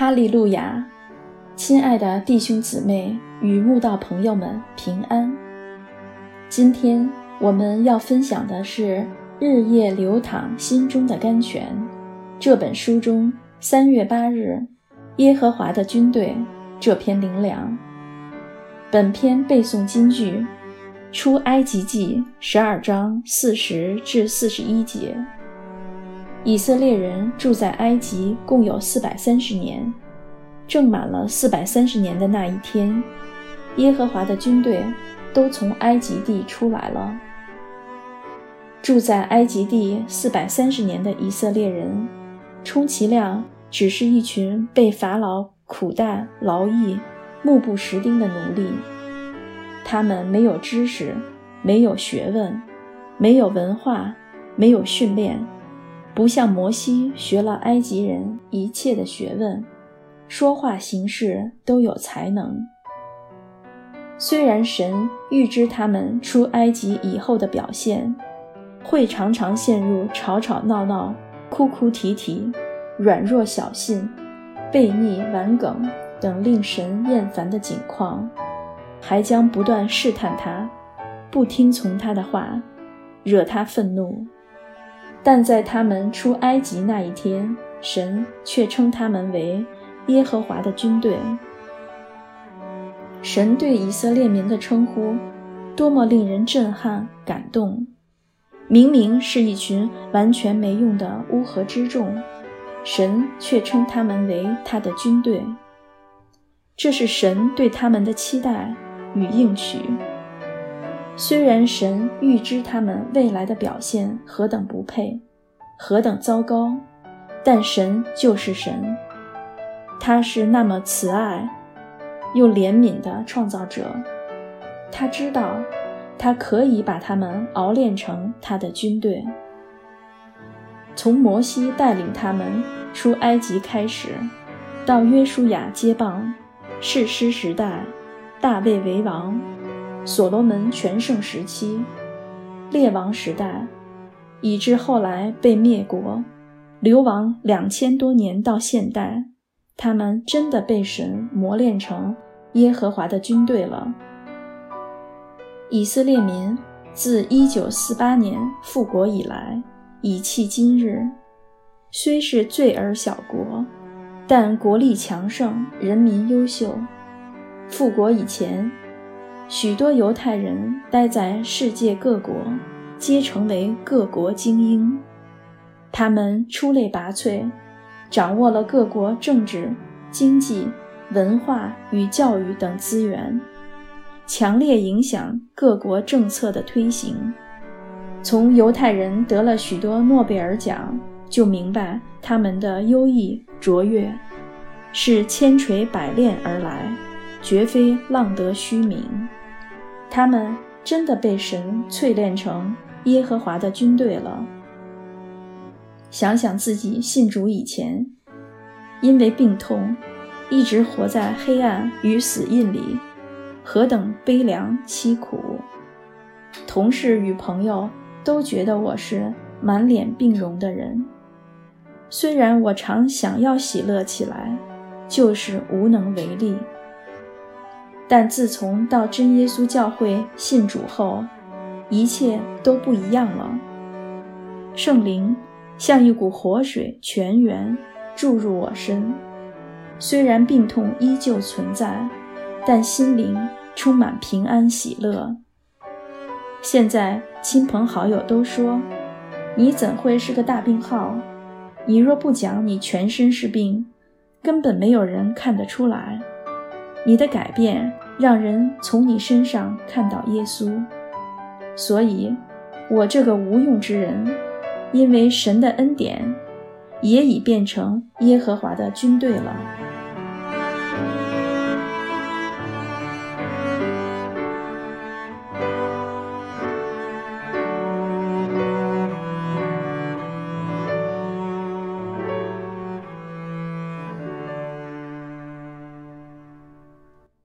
哈利路亚，亲爱的弟兄姊妹与慕道朋友们平安。今天我们要分享的是《日夜流淌心中的甘泉》这本书中三月八日耶和华的军队这篇灵粮。本篇背诵金句：出埃及记十二章四十至四十一节。以色列人住在埃及共有四百三十年，正满了四百三十年的那一天，耶和华的军队都从埃及地出来了。住在埃及地四百三十年的以色列人，充其量只是一群被法老苦待劳役、目不识丁的奴隶。他们没有知识，没有学问，没有文化，没有训练。不像摩西学了埃及人一切的学问，说话行事都有才能。虽然神预知他们出埃及以后的表现，会常常陷入吵吵闹闹、哭哭啼啼、软弱小信、悖逆顽梗等令神厌烦的境况，还将不断试探他，不听从他的话，惹他愤怒。但在他们出埃及那一天，神却称他们为耶和华的军队。神对以色列民的称呼，多么令人震撼感动！明明是一群完全没用的乌合之众，神却称他们为他的军队。这是神对他们的期待与应许。虽然神预知他们未来的表现何等不配，何等糟糕，但神就是神，他是那么慈爱又怜悯的创造者。他知道，他可以把他们熬炼成他的军队。从摩西带领他们出埃及开始，到约书亚接棒，士师时代，大卫为王。所罗门全盛时期，列王时代，以至后来被灭国，流亡两千多年到现代，他们真的被神磨练成耶和华的军队了。以色列民自一九四八年复国以来，以迄今日，虽是罪而小国，但国力强盛，人民优秀。复国以前。许多犹太人待在世界各国，皆成为各国精英。他们出类拔萃，掌握了各国政治、经济、文化与教育等资源，强烈影响各国政策的推行。从犹太人得了许多诺贝尔奖，就明白他们的优异卓越，是千锤百炼而来，绝非浪得虚名。他们真的被神淬炼成耶和华的军队了。想想自己信主以前，因为病痛，一直活在黑暗与死印里，何等悲凉凄苦！同事与朋友都觉得我是满脸病容的人。虽然我常想要喜乐起来，就是无能为力。但自从到真耶稣教会信主后，一切都不一样了。圣灵像一股活水泉源注入我身，虽然病痛依旧存在，但心灵充满平安喜乐。现在亲朋好友都说：“你怎会是个大病号？你若不讲你全身是病，根本没有人看得出来。”你的改变让人从你身上看到耶稣，所以，我这个无用之人，因为神的恩典，也已变成耶和华的军队了。